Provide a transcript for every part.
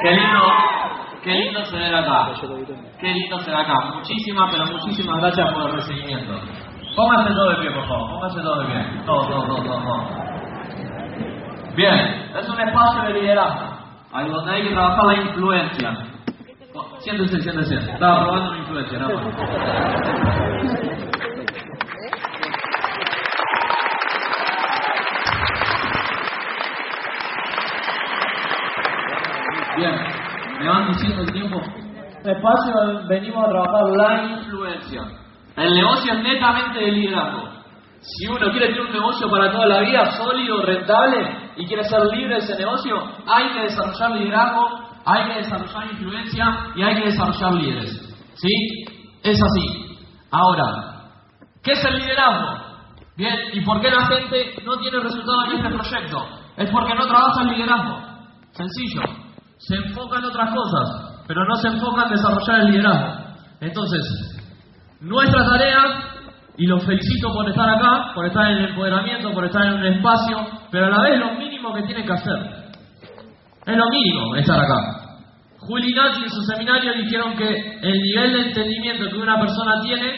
Qué lindo, qué lindo se ve acá. Qué lindo se ve acá. Muchísimas, pero muchísimas gracias por el recibimiento. Pónganse todo de pie, por favor. Pónganse todo de pie. Todo, todo, todo, todo. todo. Bien, es un espacio de liderazgo. Ahí donde hay que trabajar la influencia. Siéntese, siéntese. Estaba probando una influencia, nada más. Bien, me van diciendo el tiempo. Venimos a trabajar la influencia. El negocio es netamente de liderazgo. Si uno quiere tener un negocio para toda la vida, sólido, rentable, y quiere ser libre de ese negocio, hay que desarrollar liderazgo, hay que desarrollar influencia y hay que desarrollar líderes. ¿Sí? Es así. Ahora, ¿qué es el liderazgo? Bien, ¿y por qué la gente no tiene resultados en este proyecto? Es porque no trabaja el liderazgo. Sencillo. Se enfoca en otras cosas, pero no se enfoca en desarrollar el liderazgo. Entonces, nuestra tarea, y los felicito por estar acá, por estar en el empoderamiento, por estar en un espacio, pero a la vez lo mínimo que tienen que hacer. Es lo mínimo estar acá. Juli y Nachi en su seminario dijeron que el nivel de entendimiento que una persona tiene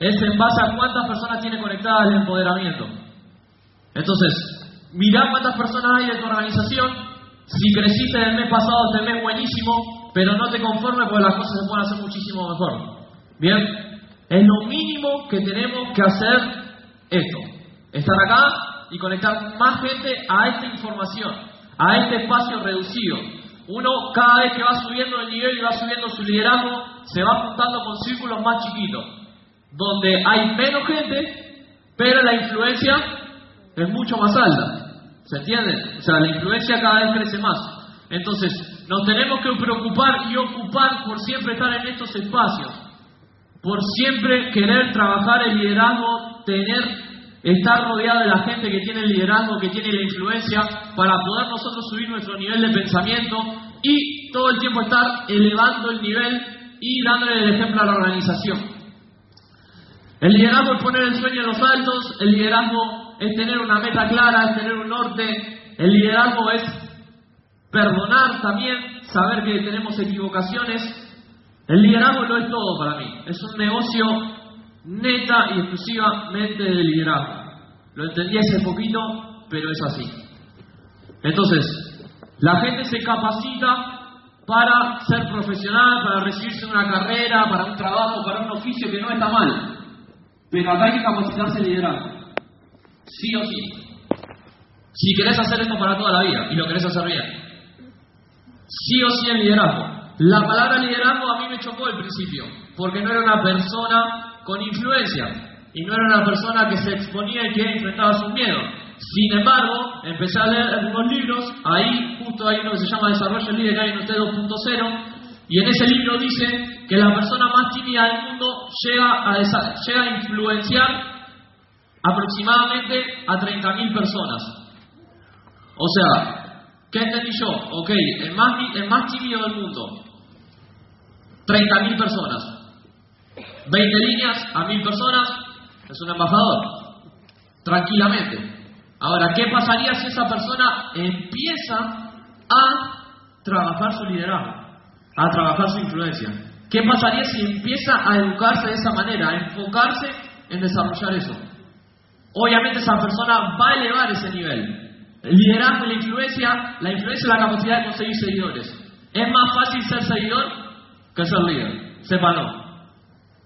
es en base a cuántas personas tiene conectadas al empoderamiento. Entonces, mirá cuántas personas hay en tu organización. Si creciste del mes pasado, este mes buenísimo, pero no te conformes porque las cosas se pueden hacer muchísimo mejor. Bien, es lo mínimo que tenemos que hacer esto. Estar acá y conectar más gente a esta información, a este espacio reducido. Uno cada vez que va subiendo el nivel y va subiendo su liderazgo, se va juntando con círculos más chiquitos, donde hay menos gente, pero la influencia es mucho más alta. ¿Se entiende? O sea, la influencia cada vez crece más. Entonces, nos tenemos que preocupar y ocupar por siempre estar en estos espacios por siempre querer trabajar el liderazgo, tener, estar rodeado de la gente que tiene el liderazgo, que tiene la influencia, para poder nosotros subir nuestro nivel de pensamiento y todo el tiempo estar elevando el nivel y dándole el ejemplo a la organización. El liderazgo es poner el sueño en los altos, el liderazgo es tener una meta clara, es tener un norte, el liderazgo es perdonar también, saber que tenemos equivocaciones, el liderazgo no es todo para mí, es un negocio neta y exclusivamente de liderazgo. Lo entendí hace poquito, pero es así. Entonces, la gente se capacita para ser profesional, para recibirse una carrera, para un trabajo, para un oficio que no está mal. Pero acá hay que capacitarse liderazgo. Sí o sí. Si querés hacer esto para toda la vida y lo querés hacer bien. Sí o sí en liderazgo. La palabra liderazgo a mí me chocó al principio, porque no era una persona con influencia y no era una persona que se exponía y que enfrentaba sus miedos. Sin embargo, empecé a leer algunos libros, ahí justo hay uno que se llama Desarrollo Líder en usted 2.0, y en ese libro dice que la persona más tímida del mundo llega a, llega a influenciar aproximadamente a 30.000 personas. O sea, ¿qué entendí yo? Ok, el más, el más tímido del mundo 30.000 personas. 20 líneas a 1.000 personas, es un embajador. Tranquilamente. Ahora, ¿qué pasaría si esa persona empieza a trabajar su liderazgo? A trabajar su influencia. ¿Qué pasaría si empieza a educarse de esa manera, a enfocarse en desarrollar eso? Obviamente esa persona va a elevar ese nivel. El liderazgo y la influencia, la influencia es la capacidad de conseguir seguidores. ¿Es más fácil ser seguidor? que ser líder. Sépalo.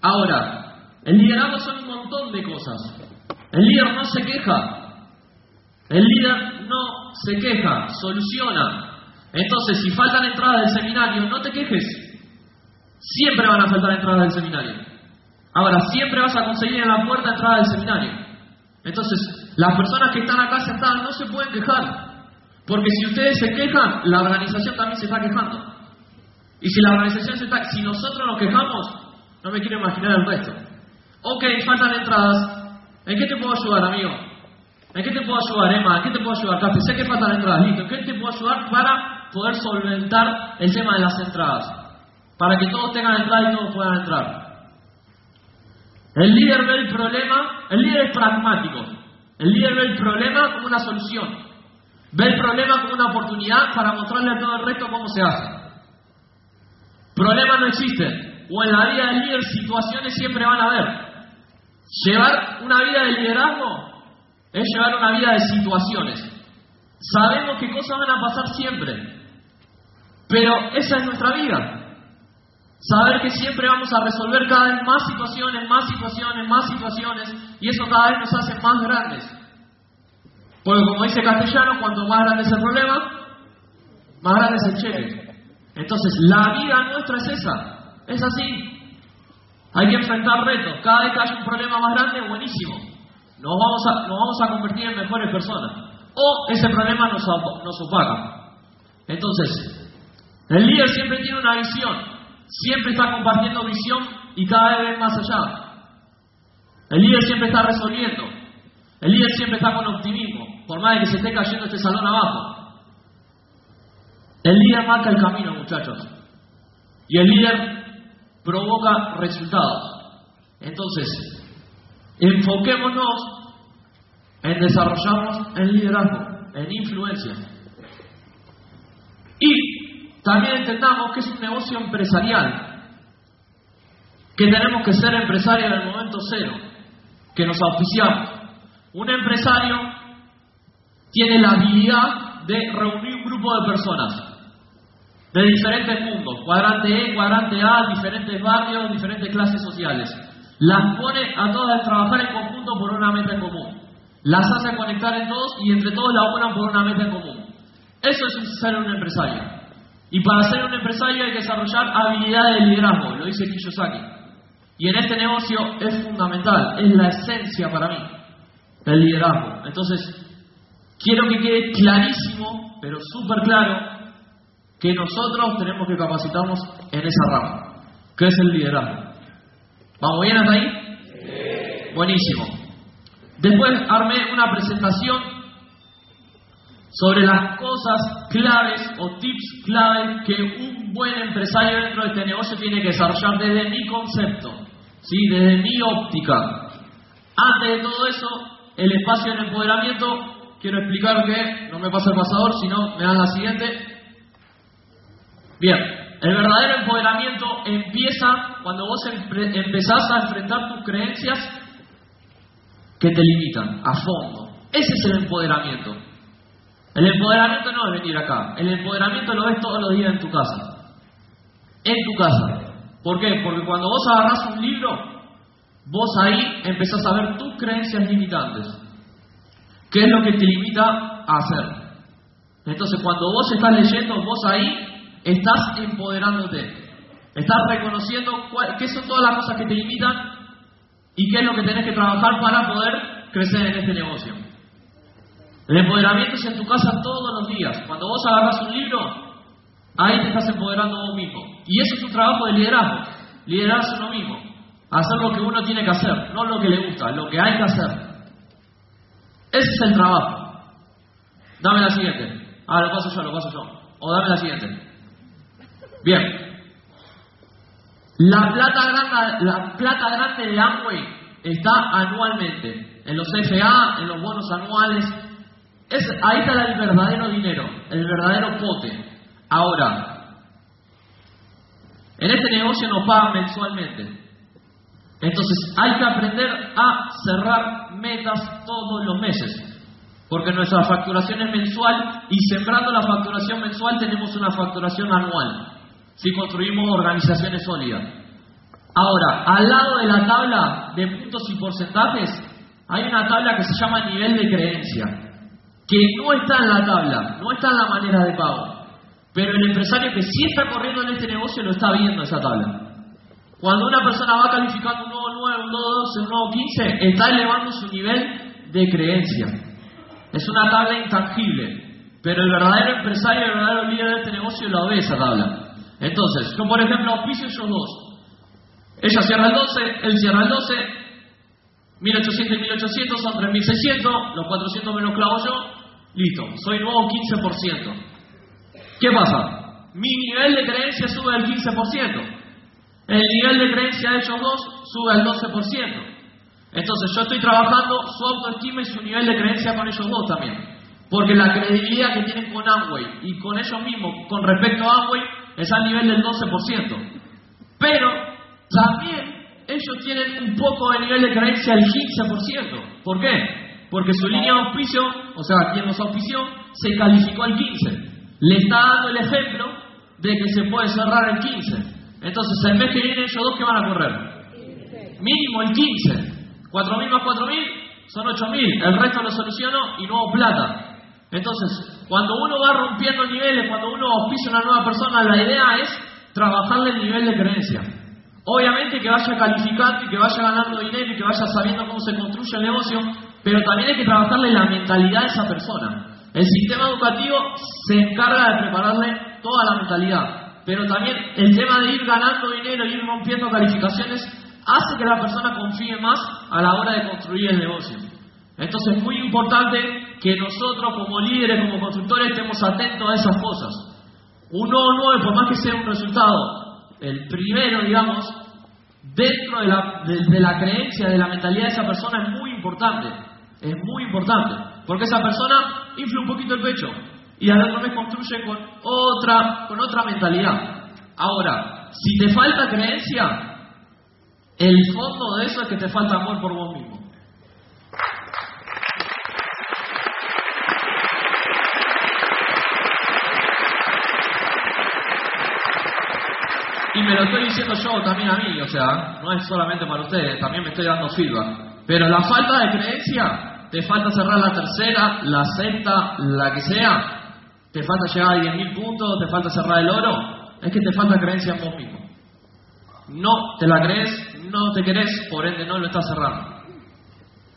Ahora, el liderazgo son un montón de cosas. El líder no se queja. El líder no se queja, soluciona. Entonces, si faltan entradas del seminario, no te quejes. Siempre van a faltar entradas del seminario. Ahora, siempre vas a conseguir en la puerta entrada del seminario. Entonces, las personas que están acá sentadas no se pueden quejar. Porque si ustedes se quejan, la organización también se está quejando. Y si la organización se está, si nosotros nos quejamos, no me quiero imaginar el resto. Ok, faltan entradas. ¿En qué te puedo ayudar, amigo? ¿En qué te puedo ayudar, Emma? ¿En qué te puedo ayudar, Café? Sé que faltan entradas, listo. ¿En qué te puedo ayudar para poder solventar el tema de las entradas? Para que todos tengan entrada y todos puedan entrar. El líder ve el problema, el líder es pragmático. El líder ve el problema como una solución. Ve el problema como una oportunidad para mostrarle a todo el resto cómo se hace. Problemas no existen. O en la vida del líder situaciones siempre van a haber. Llevar una vida de liderazgo es llevar una vida de situaciones. Sabemos qué cosas van a pasar siempre. Pero esa es nuestra vida. Saber que siempre vamos a resolver cada vez más situaciones, más situaciones, más situaciones, y eso cada vez nos hace más grandes. Porque como dice Castellano, cuanto más grande es el problema, más grande es el cheque. Entonces, la vida nuestra es esa, es así. Hay que enfrentar retos. Cada vez que haya un problema más grande, buenísimo. Nos vamos a, nos vamos a convertir en mejores personas. O ese problema nos, nos opaca. Entonces, el líder siempre tiene una visión siempre está compartiendo visión y cada vez más allá. El líder siempre está resolviendo. El líder siempre está con optimismo, por más de que se esté cayendo este salón abajo. El líder marca el camino, muchachos. Y el líder provoca resultados. Entonces, enfoquémonos en desarrollarnos en liderazgo, en influencia. También entendamos que es un negocio empresarial, que tenemos que ser empresarios en el momento cero, que nos auspiciamos. Un empresario tiene la habilidad de reunir un grupo de personas de diferentes mundos, cuadrante E, cuadrante A, diferentes barrios, diferentes clases sociales. Las pone a todas a trabajar en conjunto por una meta en común. Las hace conectar en todos y entre todos la unan por una meta en común. Eso es ser un empresario. Y para ser un empresario hay que desarrollar habilidades de liderazgo, lo dice Kiyosaki. Y en este negocio es fundamental, es la esencia para mí, del liderazgo. Entonces, quiero que quede clarísimo, pero súper claro, que nosotros tenemos que capacitarnos en esa rama, que es el liderazgo. ¿Vamos bien hasta ahí? Buenísimo. Después armé una presentación sobre las cosas claves o tips claves que un buen empresario dentro de este negocio tiene que desarrollar desde mi concepto, ¿sí? desde mi óptica. Antes de todo eso, el espacio de empoderamiento, quiero explicar que, no me pasa el pasador, sino me dan la siguiente. Bien, el verdadero empoderamiento empieza cuando vos empezás a enfrentar tus creencias que te limitan a fondo. Ese es el empoderamiento. El empoderamiento no es venir acá. El empoderamiento lo ves todos los días en tu casa. En tu casa. ¿Por qué? Porque cuando vos agarrás un libro, vos ahí empezás a ver tus creencias limitantes. ¿Qué es lo que te limita a hacer? Entonces, cuando vos estás leyendo, vos ahí estás empoderándote. Estás reconociendo qué son todas las cosas que te limitan y qué es lo que tenés que trabajar para poder crecer en este negocio. El empoderamiento es en tu casa todos los días. Cuando vos agarras un libro, ahí te estás empoderando vos mismo. Y eso es un trabajo de liderazgo. Liderarse uno mismo. Hacer lo que uno tiene que hacer, no lo que le gusta, lo que hay que hacer. Ese es el trabajo. Dame la siguiente. Ah, lo paso yo, lo paso yo. O dame la siguiente. Bien. La plata grande, la plata grande de Amway está anualmente. En los FA, en los bonos anuales, ahí está el verdadero dinero, el verdadero pote. Ahora, en este negocio nos pagan mensualmente. Entonces hay que aprender a cerrar metas todos los meses. Porque nuestra facturación es mensual y sembrando la facturación mensual tenemos una facturación anual. Si construimos organizaciones sólidas. Ahora, al lado de la tabla de puntos y porcentajes, hay una tabla que se llama nivel de creencia que no está en la tabla, no está en la manera de pago. Pero el empresario que sí está corriendo en este negocio lo está viendo esa tabla. Cuando una persona va calificando un nuevo 9, un nuevo 12, un nuevo 15, está elevando su nivel de creencia. Es una tabla intangible. Pero el verdadero empresario, el verdadero líder de este negocio lo ve esa tabla. Entonces, yo por ejemplo auspicio ellos dos. Ella cierra el 12, él cierra el 12, 1800 y 1800 son 3600, los 400 me los clavo yo, listo, soy nuevo 15%. ¿Qué pasa? Mi nivel de creencia sube al 15%. El nivel de creencia de ellos dos sube al 12%. Entonces yo estoy trabajando su autoestima y su nivel de creencia con ellos dos también. Porque la credibilidad que tienen con Amway y con ellos mismos con respecto a Amway es al nivel del 12%. Pero también ellos tienen un poco de nivel de creencia del 15%. ¿Por qué? Porque su línea de auspicio, o sea, quien nos auspició, se calificó al 15%. Le está dando el ejemplo de que se puede cerrar el 15%. Entonces, el mes que viene ellos dos que van a correr. Mínimo el 15. 4.000 más 4.000 son 8.000. El resto lo soluciono y nuevo plata. Entonces, cuando uno va rompiendo niveles, cuando uno auspicia una nueva persona, la idea es trabajarle el nivel de creencia. Obviamente que vaya calificando y que vaya ganando dinero y que vaya sabiendo cómo se construye el negocio, pero también hay que trabajarle la mentalidad de esa persona. El sistema educativo se encarga de prepararle toda la mentalidad, pero también el tema de ir ganando dinero ir rompiendo calificaciones hace que la persona confíe más a la hora de construir el negocio. Entonces es muy importante que nosotros como líderes, como constructores, estemos atentos a esas cosas. Un 9 por más que sea un resultado, el primero, digamos, dentro de la creencia, de la mentalidad de esa persona es muy importante. Es muy importante. Porque esa persona infla un poquito el pecho y al otro mes construye con otra, con otra mentalidad. Ahora, si te falta creencia, el fondo de eso es que te falta amor por vos mismo. Y me lo estoy diciendo yo también a mí, o sea, no es solamente para ustedes, también me estoy dando feedback. Pero la falta de creencia, te falta cerrar la tercera, la sexta, la que sea, te falta llegar a 10.000 puntos, te falta cerrar el oro, es que te falta creencia en vos mismo. No te la crees, no te querés, por ende no lo estás cerrando.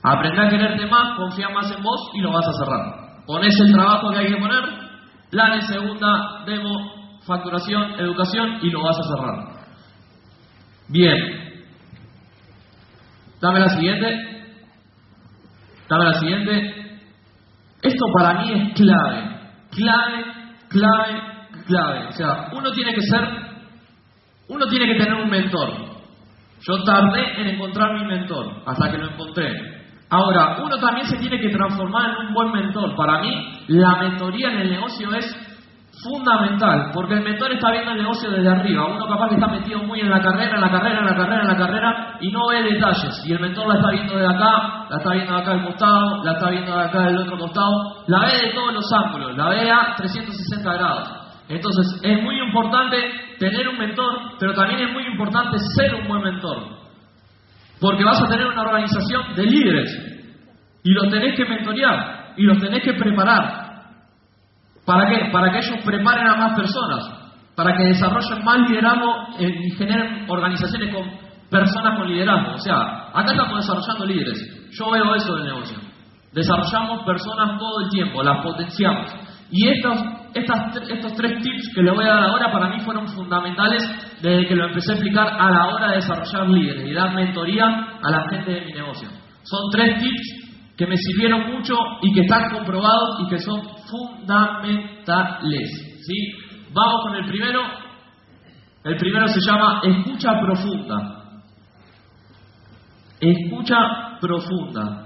Aprende a quererte más, confía más en vos y lo vas a cerrar. Pones el trabajo que hay que poner, planes, segunda, demo, facturación, educación y lo vas a cerrar. Bien. Dame la siguiente. Dame la siguiente. Esto para mí es clave. Clave, clave, clave. O sea, uno tiene que ser, uno tiene que tener un mentor. Yo tardé en encontrar mi mentor hasta que lo encontré. Ahora, uno también se tiene que transformar en un buen mentor. Para mí, la mentoría en el negocio es fundamental, porque el mentor está viendo el negocio desde arriba. Uno capaz que está metido muy en la carrera, en la carrera, en la carrera, en la carrera, y no ve detalles. Y el mentor la está viendo de acá, la está viendo de acá al costado, la está viendo de acá del otro costado, la ve de todos los ángulos, la ve a 360 grados. Entonces, es muy importante tener un mentor, pero también es muy importante ser un buen mentor. Porque vas a tener una organización de líderes y los tenés que mentorear y los tenés que preparar ¿Para qué? Para que ellos preparen a más personas, para que desarrollen más liderazgo eh, y generen organizaciones con personas con liderazgo. O sea, acá estamos desarrollando líderes. Yo veo eso del negocio. Desarrollamos personas todo el tiempo, las potenciamos. Y estos, estos tres tips que les voy a dar ahora para mí fueron fundamentales desde que lo empecé a explicar a la hora de desarrollar líderes y dar mentoría a la gente de mi negocio. Son tres tips que me sirvieron mucho y que están comprobados y que son fundamentales. ¿sí? Vamos con el primero. El primero se llama escucha profunda. Escucha profunda.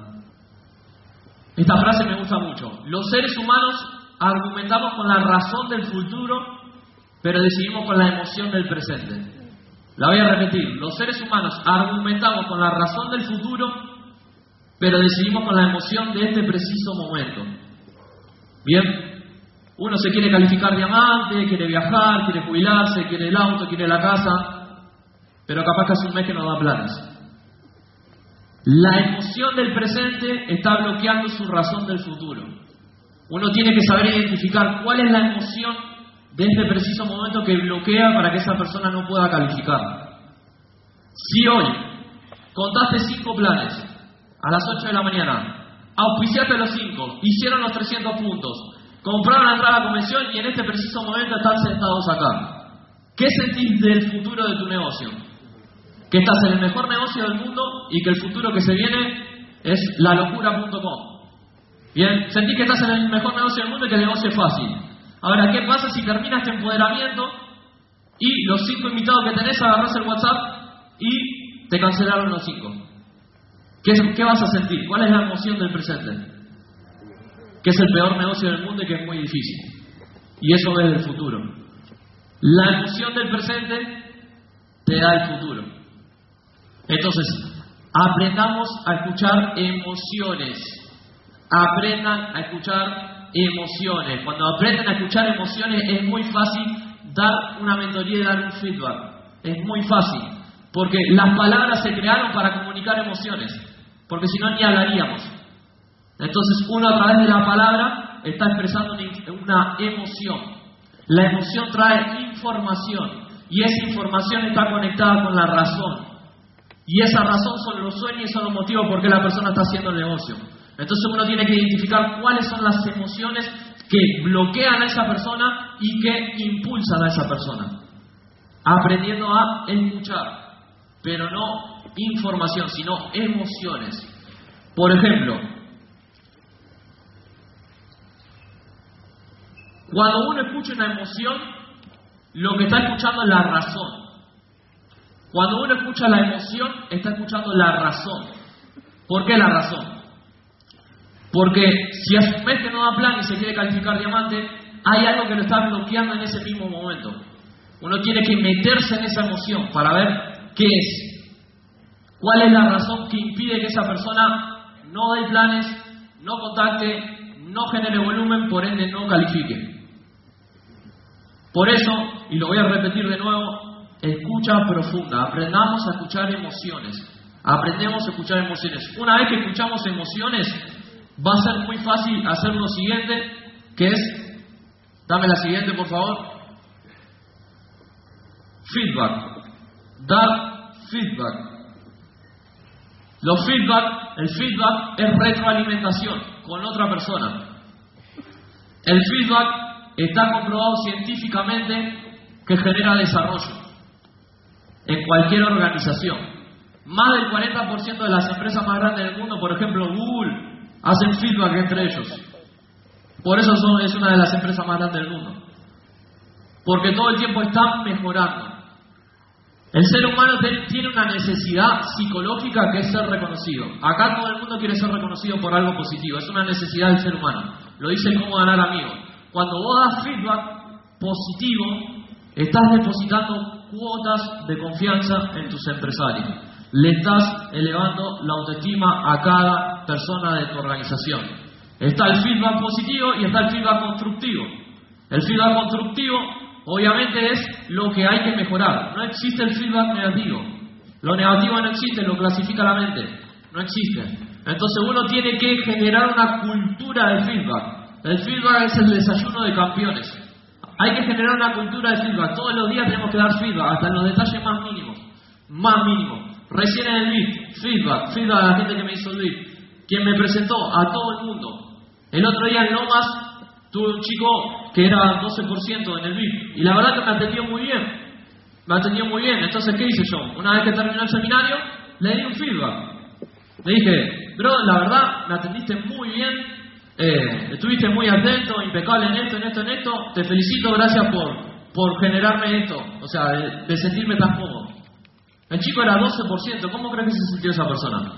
Esta frase me gusta mucho. Los seres humanos argumentamos con la razón del futuro, pero decidimos con la emoción del presente. La voy a repetir. Los seres humanos argumentamos con la razón del futuro, pero decidimos con la emoción de este preciso momento. Bien, uno se quiere calificar diamante, quiere viajar, quiere jubilarse, quiere el auto, quiere la casa, pero capaz que hace un mes que no da planes. La emoción del presente está bloqueando su razón del futuro. Uno tiene que saber identificar cuál es la emoción de este preciso momento que bloquea para que esa persona no pueda calificar. Si hoy contaste cinco planes a las 8 de la mañana. Auspiciaste los 5, hicieron los 300 puntos, compraron la entrada a la convención y en este preciso momento están sentados acá. ¿Qué sentís del futuro de tu negocio? Que estás en el mejor negocio del mundo y que el futuro que se viene es lalocura.com. Bien, sentís que estás en el mejor negocio del mundo y que el negocio es fácil. Ahora, ¿qué pasa si terminas este empoderamiento y los 5 invitados que tenés agarras el WhatsApp y te cancelaron los 5? ¿Qué, vas a sentir? ¿Cuál es la emoción del presente? Que es el peor negocio del mundo y que es muy difícil. Y eso es el futuro. La emoción del presente te da el futuro. Entonces, aprendamos a escuchar emociones. Aprendan a escuchar emociones. Cuando aprenden a escuchar emociones es muy fácil dar una mentoría y dar un feedback. Es muy fácil. Porque las palabras se crearon para comunicar emociones. Porque si no, ni hablaríamos. Entonces, uno a través de la palabra está expresando una emoción. La emoción trae información y esa información está conectada con la razón. Y esa razón son los sueños y son los motivos por qué la persona está haciendo el negocio. Entonces uno tiene que identificar cuáles son las emociones que bloquean a esa persona y que impulsan a esa persona. Aprendiendo a escuchar, pero no información, sino emociones. Por ejemplo, Cuando uno escucha una emoción, lo que está escuchando es la razón. Cuando uno escucha la emoción, está escuchando la razón. ¿Por qué la razón? Porque si a su mes que no da plan y se quiere calificar diamante, hay algo que lo está bloqueando en ese mismo momento. Uno tiene que meterse en esa emoción para ver qué es. ¿Cuál es la razón que impide que esa persona no dé planes, no contacte, no genere volumen, por ende no califique? Por eso, y lo voy a repetir de nuevo, escucha profunda, aprendamos a escuchar emociones, aprendemos a escuchar emociones. Una vez que escuchamos emociones, va a ser muy fácil hacer lo siguiente, que es, dame la siguiente por favor, feedback, dar feedback. Los feedback, el feedback es retroalimentación con otra persona. El feedback Está comprobado científicamente que genera desarrollo en cualquier organización. Más del 40% de las empresas más grandes del mundo, por ejemplo Google, hacen feedback entre ellos. Por eso es una de las empresas más grandes del mundo. Porque todo el tiempo están mejorando. El ser humano tiene una necesidad psicológica que es ser reconocido. Acá todo el mundo quiere ser reconocido por algo positivo. Es una necesidad del ser humano. Lo dice cómo ganar amigos. Cuando vos das feedback positivo, estás depositando cuotas de confianza en tus empresarios. Le estás elevando la autoestima a cada persona de tu organización. Está el feedback positivo y está el feedback constructivo. El feedback constructivo obviamente es lo que hay que mejorar. No existe el feedback negativo. Lo negativo no existe, lo clasifica la mente. No existe. Entonces uno tiene que generar una cultura de feedback. El feedback es el desayuno de campeones. Hay que generar una cultura de feedback. Todos los días tenemos que dar feedback, hasta en los detalles más mínimos. Más mínimos. Recién en el lead, feedback. Feedback a la gente que me hizo el lead. Quien me presentó a todo el mundo. El otro día en Lomas tuve un chico que era 12% en el lead. Y la verdad que me atendió muy bien. Me atendió muy bien. Entonces, ¿qué hice yo? Una vez que terminó el seminario, le di un feedback. Le dije, bro, la verdad, me atendiste muy bien eh, estuviste muy atento, impecable en esto, en esto, en esto. Te felicito, gracias por, por generarme esto, o sea, de, sentirme tan cómodo. El chico era 12%, ¿cómo crees que se sintió esa persona?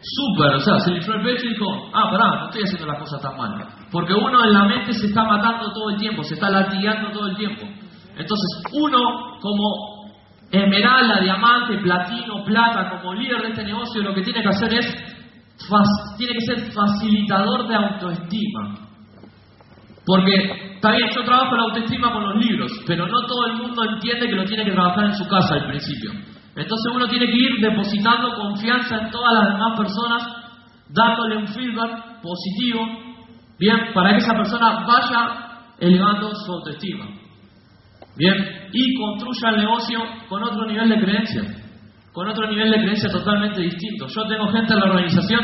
Súper, o sea, se le el pecho y dijo, ah, pará, no estoy haciendo las cosas tan mal. Porque uno en la mente se está matando todo el tiempo, se está latigando todo el tiempo. Entonces, uno como esmeralda, diamante, platino, plata, como líder de este negocio, lo que tiene que hacer es tiene que ser facilitador de autoestima. Porque, está bien, yo trabajo la autoestima con los libros, pero no todo el mundo entiende que lo tiene que trabajar en su casa al principio. Entonces uno tiene que ir depositando confianza en todas las demás personas, dándole un feedback positivo, bien, para que esa persona vaya elevando su autoestima. Bien, y construya el negocio con otro nivel de creencia con otro nivel de creencia totalmente distinto. Yo tengo gente en la organización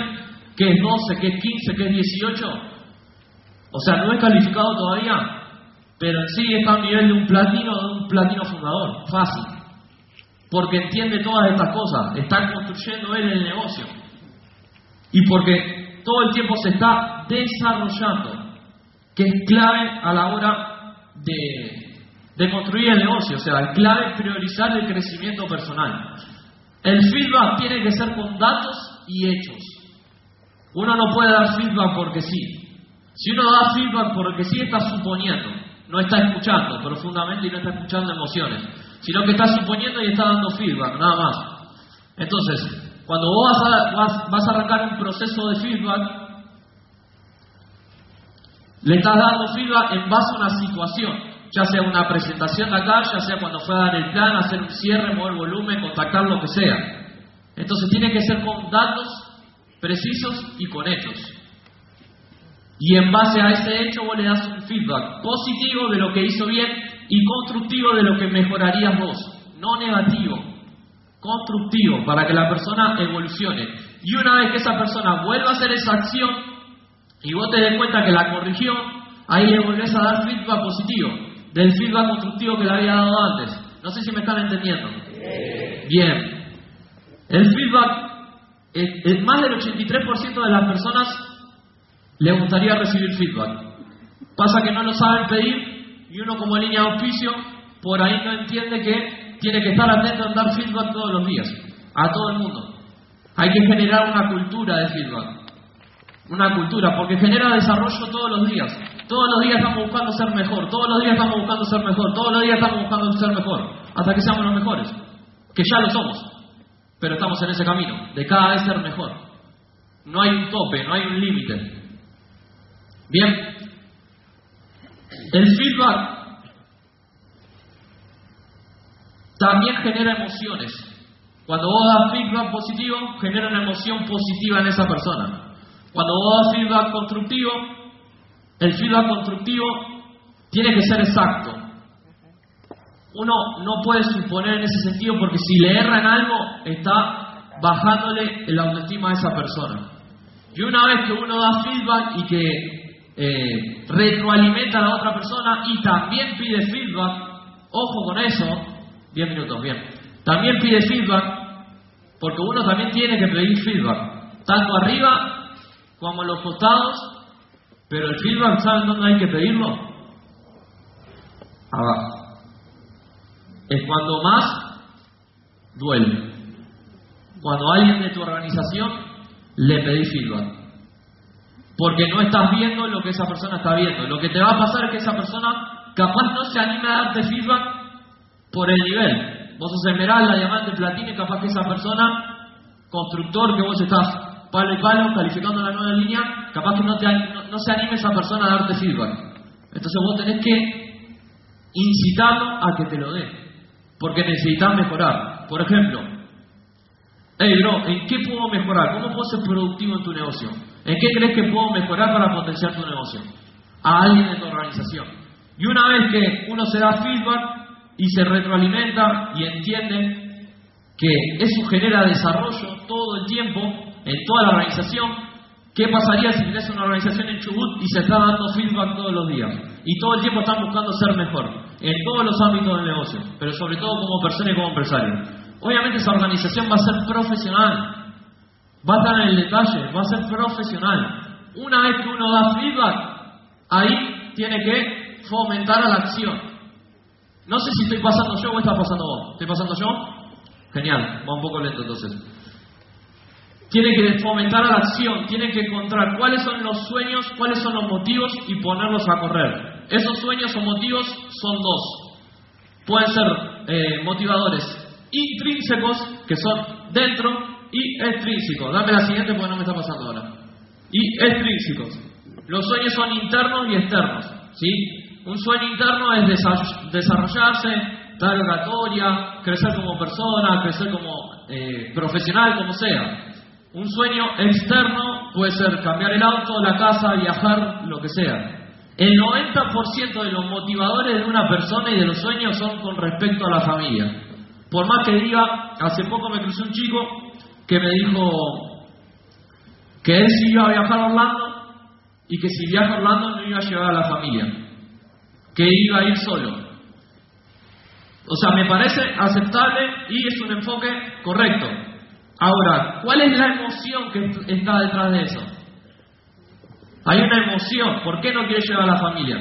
que es 12, que es 15, que es 18. O sea, no es calificado todavía, pero en sí está a nivel de un platino, de un platino fundador. Fácil. Porque entiende todas estas cosas. Está construyendo él el negocio. Y porque todo el tiempo se está desarrollando, que es clave a la hora de, de construir el negocio. O sea, es clave priorizar el crecimiento personal. El feedback tiene que ser con datos y hechos. Uno no puede dar feedback porque sí. Si uno da feedback porque sí, está suponiendo. no está escuchando profundamente y no está escuchando emociones, sino que está suponiendo y está dando feedback, nada más. Entonces, cuando vos vas a, vas, a arrancar un proceso de feedback, le estás dando feedback en base a una situación, ya sea una presentación de acá, ya sea cuando fue a dar el plan, hacer un cierre, mover volumen, contactar lo que sea. Entonces tiene que ser con datos precisos y con hechos. Y en base a ese hecho vos le das un feedback positivo de lo que hizo bien y constructivo de lo que mejorarías vos, no negativo, constructivo, para que la persona evolucione. Y una vez que esa persona vuelva a hacer esa acción y vos te des cuenta que la corrigió, ahí le volvés a dar feedback positivo, del feedback constructivo que le había dado antes. No sé si me están entendiendo. Bien. El feedback, es, más del 83% de las personas le gustaría recibir feedback. Pasa que no lo saben pedir y uno como línea de auspicio por ahí no entiende que tiene que estar atento a dar feedback todos los días, a todo el mundo. Hay que generar una cultura de feedback. Una cultura, porque genera desarrollo todos los días. Todos los días estamos buscando ser mejor, todos los días estamos buscando ser mejor, todos los días estamos buscando ser mejor, hasta que seamos los mejores, que ya lo somos, pero estamos en ese camino, de cada vez ser mejor. No hay un tope, no hay un límite. Bien, el feedback también genera emociones. Cuando vos das feedback positivo, genera una emoción positiva en esa persona. Cuando vos das feedback constructivo, el feedback constructivo tiene que ser exacto. Uno no puede suponer en ese sentido porque si le erra en algo, está bajándole la autoestima a esa persona. Y una vez que uno da feedback y que eh, retroalimenta a la otra persona y también pide feedback, ojo con eso, 10 minutos, bien, también pide feedback porque uno también tiene que pedir feedback, tanto arriba como en los costados, pero el feedback, ¿saben dónde hay que pedirlo? Abajo. Es cuando más duele. Cuando alguien de tu organización le pedís feedback. Porque no estás viendo lo que esa persona está viendo. Lo que te va a pasar es que esa persona capaz no se anime a darte feedback por el nivel. Vos sos esmeralda, diamante, platino y capaz que esa persona, constructor que vos estás palo y palo, calificando la nueva línea, capaz que no, te, no, se anime esa persona a darte feedback. Entonces vos tenés que incitarlo a que te lo dé, porque necesitas mejorar. Por ejemplo, hey bro, ¿en qué puedo mejorar? ¿Cómo puedo ser productivo en tu negocio? ¿En qué crees que puedo mejorar para potenciar tu negocio? A alguien de tu organización. Y una vez que uno se da feedback y se retroalimenta y entiende que eso genera desarrollo todo el tiempo, en toda la organización, ¿qué pasaría si tienes una organización en Chubut y se está dando feedback todos los días? Y todo el tiempo están buscando ser mejor, en todos los ámbitos del negocio, pero sobre todo como persona y como empresario. Obviamente esa organización va a ser profesional, va a estar en el detalle, va a ser profesional. Una vez que uno da feedback, ahí tiene que fomentar a la acción. No sé si estoy pasando yo o está pasando vos. ¿Estoy pasando yo? Genial, va un poco lento entonces. Tiene que fomentar a la acción, tiene que encontrar cuáles son los sueños, cuáles son los motivos y ponerlos a correr. Esos sueños o motivos son dos. Pueden ser eh, motivadores intrínsecos, que son dentro, y extrínsecos. Dame la siguiente porque no me está pasando ahora. Y extrínsecos. Los sueños son internos y externos. ¿sí? Un sueño interno es desarrollarse, dar oratoria, crecer como persona, crecer como eh, profesional, como sea. Un sueño externo puede ser cambiar el auto, la casa, viajar, lo que sea. El 90% de los motivadores de una persona y de los sueños son con respecto a la familia. Por más que diga, hace poco me cruzó un chico que me dijo que él sí iba a viajar a Orlando y que si viaja a Orlando no iba a llevar a la familia, que iba a ir solo. O sea, me parece aceptable y es un enfoque correcto. Ahora, ¿cuál es la emoción que está detrás de eso? Hay una emoción. ¿Por qué no quiere llevar a la familia?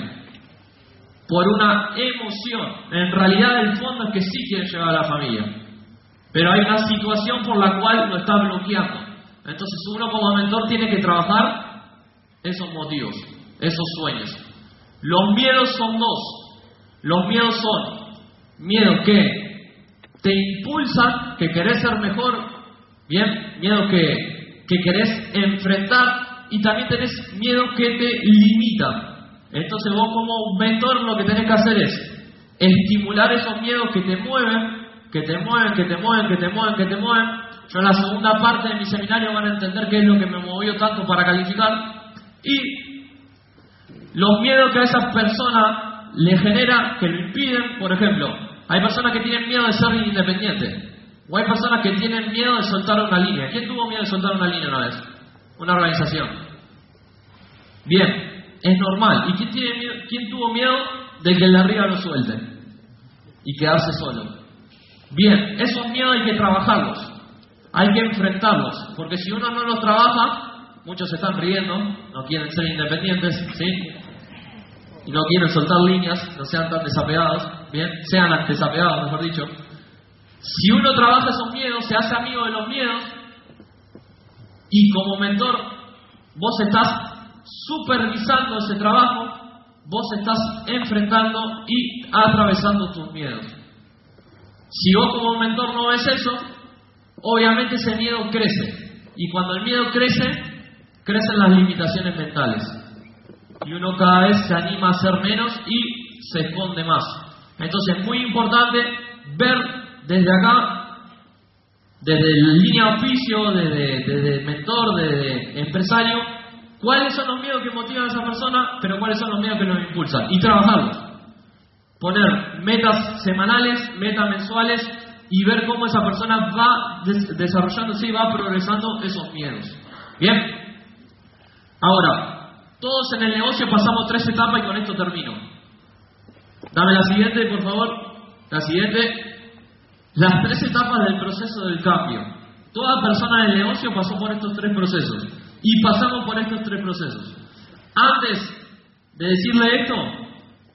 Por una emoción. En realidad el fondo es que sí quiere llevar a la familia. Pero hay una situación por la cual lo está bloqueando. Entonces uno como mentor tiene que trabajar esos motivos, esos sueños. Los miedos son dos. Los miedos son miedos que te impulsan, que querés ser mejor, bien, miedo que, que querés enfrentar y también tenés miedo que te limita. Entonces vos como mentor lo que tenés que hacer es estimular esos miedos que te mueven, que te mueven, que te mueven, que te mueven, que te mueven. Yo en la segunda parte de mi seminario van a entender qué es lo que me movió tanto para calificar. Y los miedos que a esa persona le genera, que lo impiden, por ejemplo, hay personas que tienen miedo de ser independiente. O hay personas que tienen miedo de soltar una línea. ¿Quién tuvo miedo de soltar una línea una vez? Una organización. Bien, es normal. ¿Y quién, tiene miedo, quién tuvo miedo de que el de arriba lo suelte? Y quedarse solo. Bien, esos miedos hay que trabajarlos. Hay que enfrentarlos. Porque si uno no los trabaja, muchos se están riendo, no quieren ser independientes, ¿sí? Y no quieren soltar líneas, no sean tan desapegados, ¿bien? Sean desapegados, mejor dicho. Si uno trabaja esos miedos, se hace amigo de los miedos, y como mentor, vos estás supervisando ese trabajo, vos estás enfrentando y atravesando tus miedos. Si vos como mentor no ves eso, obviamente ese miedo crece. Y cuando el miedo crece, crecen las limitaciones mentales. Y uno cada vez se anima a hacer menos y se esconde más. Entonces es muy importante ver desde acá, desde línea oficio, desde, desde mentor, desde empresario, cuáles son los miedos que motivan a esa persona, pero cuáles son los miedos que nos impulsan. Y trabajarlos. Poner metas semanales, metas mensuales y ver cómo esa persona va desarrollándose y va progresando esos miedos. Bien. Ahora, todos en el negocio pasamos tres etapas y con esto termino. Dame la siguiente, por favor. La siguiente. Las tres etapas del proceso del cambio. Toda persona del negocio pasó por estos tres procesos. Y pasamos por estos tres procesos. Antes de decirle esto,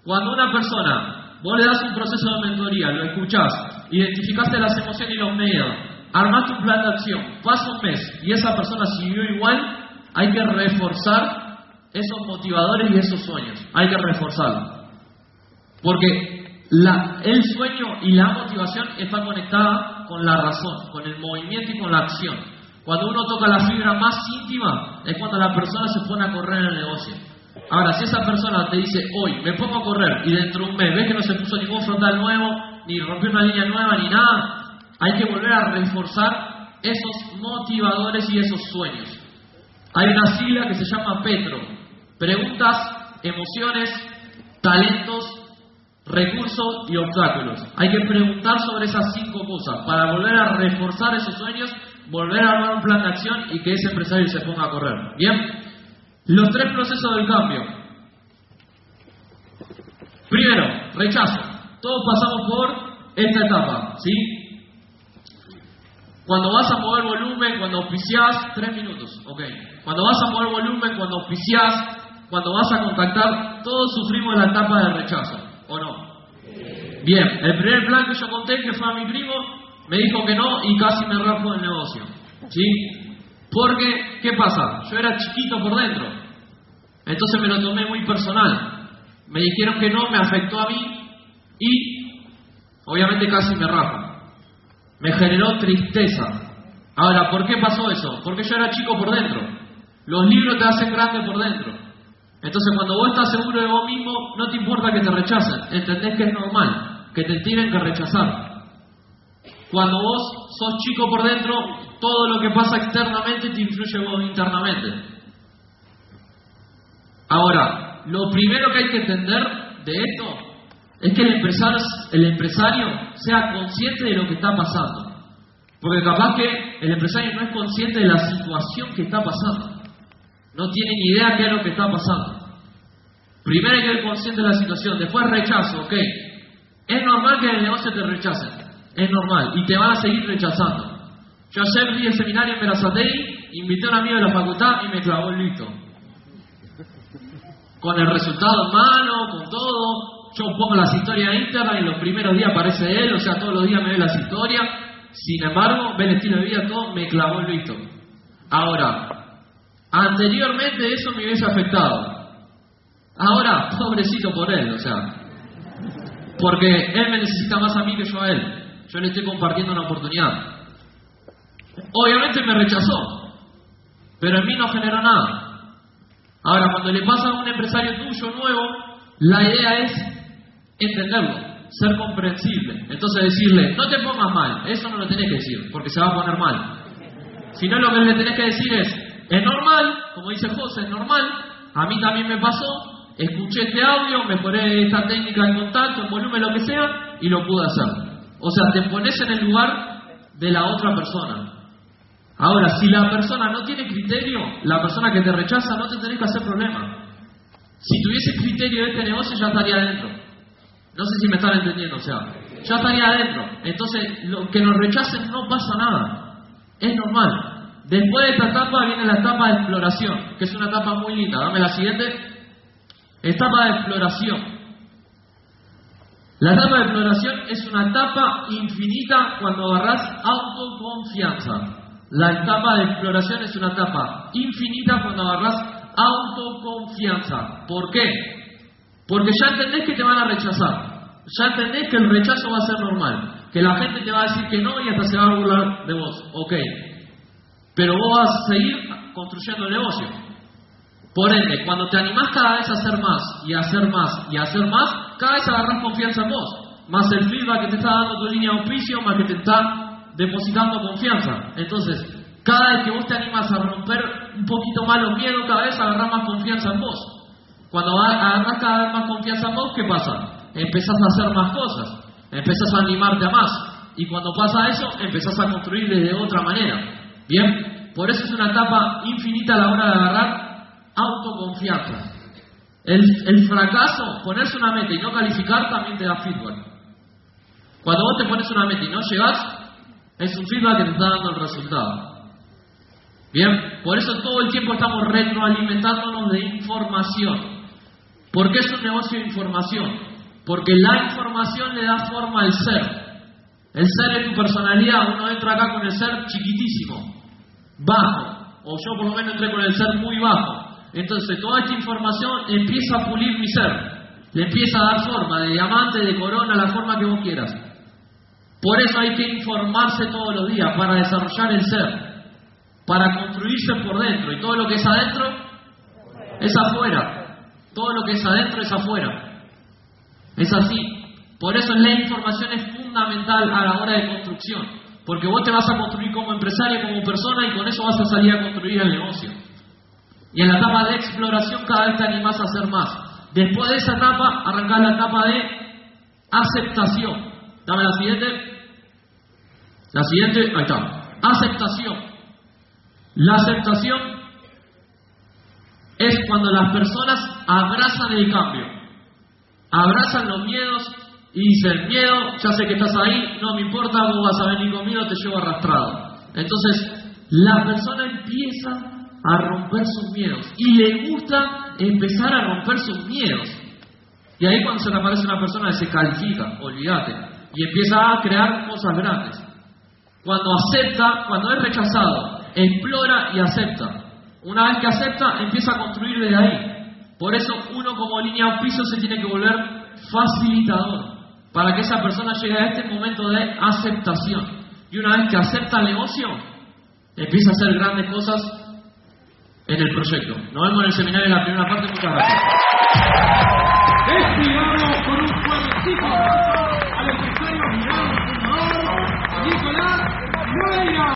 cuando una persona, vos le das un proceso de mentoría, lo escuchás, identificaste las emociones y los medios, armaste un plan de acción, pasa un mes y esa persona siguió igual, hay que reforzar esos motivadores y esos sueños. Hay que reforzarlo. Porque el sueño y la motivación están conectadas con la razón, con el movimiento y con la acción. Cuando uno toca la fibra más íntima es cuando la persona se pone a correr en el negocio. Ahora, si esa persona te dice hoy me pongo a correr y dentro de un mes ves que no se puso ningún frontal nuevo, ni rompió una línea nueva, ni nada, hay que volver a reforzar esos motivadores y esos sueños. Hay una sigla que se llama Petro. Preguntas, emociones, talentos, recursos y obstáculos. Hay que preguntar sobre esas cinco cosas para volver a reforzar esos sueños volver a armar un plan de acción y que ese empresario se ponga a correr. Bien, los tres procesos del cambio. Primero, rechazo. Todos pasamos por esta etapa, ¿sí? Cuando vas a mover volumen, cuando auspiciás, tres minutos, ok. Cuando vas a mover volumen, cuando auspiciás, cuando vas a contactar, todos sufrimos la etapa de rechazo, ¿o no? Bien, el primer plan que yo conté, que fue a mi primo, me dijo que no y casi me rajo del negocio. ¿Sí? Porque, ¿qué pasa? Yo era chiquito por dentro. Entonces me lo tomé muy personal. Me dijeron que no, me afectó a mí y obviamente casi me rajo. Me generó tristeza. Ahora, ¿por qué pasó eso? Porque yo era chico por dentro. Los libros te hacen grande por dentro. Entonces, cuando vos estás seguro de vos mismo, no te importa que te rechacen. Entendés que es normal, que te tienen que rechazar. Cuando vos sos chico por dentro, todo lo que pasa externamente te influye vos internamente. Ahora, lo primero que hay que entender de esto es que el empresario, el empresario sea consciente de lo que está pasando. Porque capaz que el empresario no es consciente de la situación que está pasando. No tiene ni idea qué es lo que está pasando. Primero hay que ser consciente de la situación, después rechazo, ok. Es normal que en el negocio te rechacen. Es normal. Y te van a seguir rechazando. Yo ayer vi el seminario en Verazatei, invité a un amigo de la facultad y me clavó el listo. Con el resultado en mano, con todo. Yo pongo las historias en Instagram y los primeros días aparece él, o sea, todos los días me ve las historias. Sin embargo, ve el estilo de vida, todo, me clavó el listo. Ahora, anteriormente eso me hubiese afectado. Ahora, pobrecito por él, o sea, porque él me necesita más a mí que yo a él. Yo le estoy compartiendo una oportunidad. Obviamente me rechazó, pero en mí no generó nada. Ahora, cuando le pasa a un empresario tuyo nuevo, la idea es entenderlo, ser comprensible. Entonces decirle, no te pongas mal, eso no lo tenés que decir, porque se va a poner mal. Si no, lo que le tenés que decir es, es normal, como dice José, es normal, a mí también me pasó, escuché este audio, mejoré esta técnica de contacto, en volumen, lo que sea, y lo pude hacer. O sea, te pones en el lugar de la otra persona. Ahora, si la persona no tiene criterio, la persona que te rechaza, no te tenés que hacer problema. Si tuviese criterio de este negocio, ya estaría adentro. No sé si me están entendiendo, o sea, ya estaría adentro. Entonces, lo que nos rechacen no pasa nada. Es normal. Después de esta etapa viene la etapa de exploración, que es una etapa muy linda. Dame la siguiente. Etapa de exploración. La etapa de exploración es una etapa infinita cuando agarras autoconfianza. La etapa de exploración es una etapa infinita cuando agarras autoconfianza. ¿Por qué? Porque ya entendés que te van a rechazar. Ya entendés que el rechazo va a ser normal. Que la gente te va a decir que no y hasta se va a burlar de vos. Ok. Pero vos vas a seguir construyendo el negocio. Por ende, cuando te animás cada vez a hacer más y a hacer más y a hacer más, cada vez agarras confianza en vos. Más el feedback que te está dando tu línea de auspicio, más que te está depositando confianza. Entonces, cada vez que vos te animas a romper un poquito más los miedos, cada vez agarras más confianza en vos. Cuando agarras cada vez más confianza en vos, ¿qué pasa? Empezás a hacer más cosas, empezás a animarte a más. Y cuando pasa eso, empezás a construir desde otra manera. Bien, por eso es una etapa infinita a la hora de agarrar autoconfianza. El, fracaso, ponerse una meta y no calificar, también te da feedback. Cuando vos te pones una meta y no llegás, es un feedback que te está dando el resultado. Bien, por eso todo el tiempo estamos retroalimentándonos de información. ¿Por qué es un negocio de información? Porque la información le da forma al ser. El ser es tu personalidad. Uno entra acá con el ser chiquitísimo, bajo. O yo por lo menos entré con el ser muy bajo. Entonces toda esta información empieza a pulir mi ser. Le empieza a dar forma, de diamante, de corona, la forma que vos quieras. Por eso hay que informarse todos los días para desarrollar el ser, para construirse por dentro. Y todo lo que es adentro es afuera. Todo lo que es adentro es afuera. Es así. Por eso la información es fundamental a la hora de construcción. Porque vos te vas a construir como empresario, como persona, y con eso vas a salir a construir el negocio. Y en la etapa de exploración cada vez te animás a hacer más. Después de esa etapa, arrancás la etapa de aceptación. Dame la siguiente. La siguiente, ahí está. Aceptación. La aceptación es cuando las personas abrazan el cambio. Abrazan los miedos y dicen, miedo, ya sé que estás ahí, no me importa, vos vas a venir conmigo, te llevo arrastrado. Entonces, la persona empieza a romper sus miedos y le gusta empezar a romper sus miedos. Y ahí cuando se le aparece una persona se califica, olvídate, y empieza a crear cosas grandes. Cuando acepta, cuando es rechazado, explora y acepta. Una vez que acepta, empieza a construir desde ahí. Por eso uno como línea piso se tiene que volver facilitador, para que esa persona llegue a este momento de aceptación. Y una vez que acepta el negocio, empieza a hacer grandes cosas en el proyecto. Nos vemos en el seminario en la primera parte. Muchas gracias. Despidamos con un fuertecito al empresario Nicolás Moreira.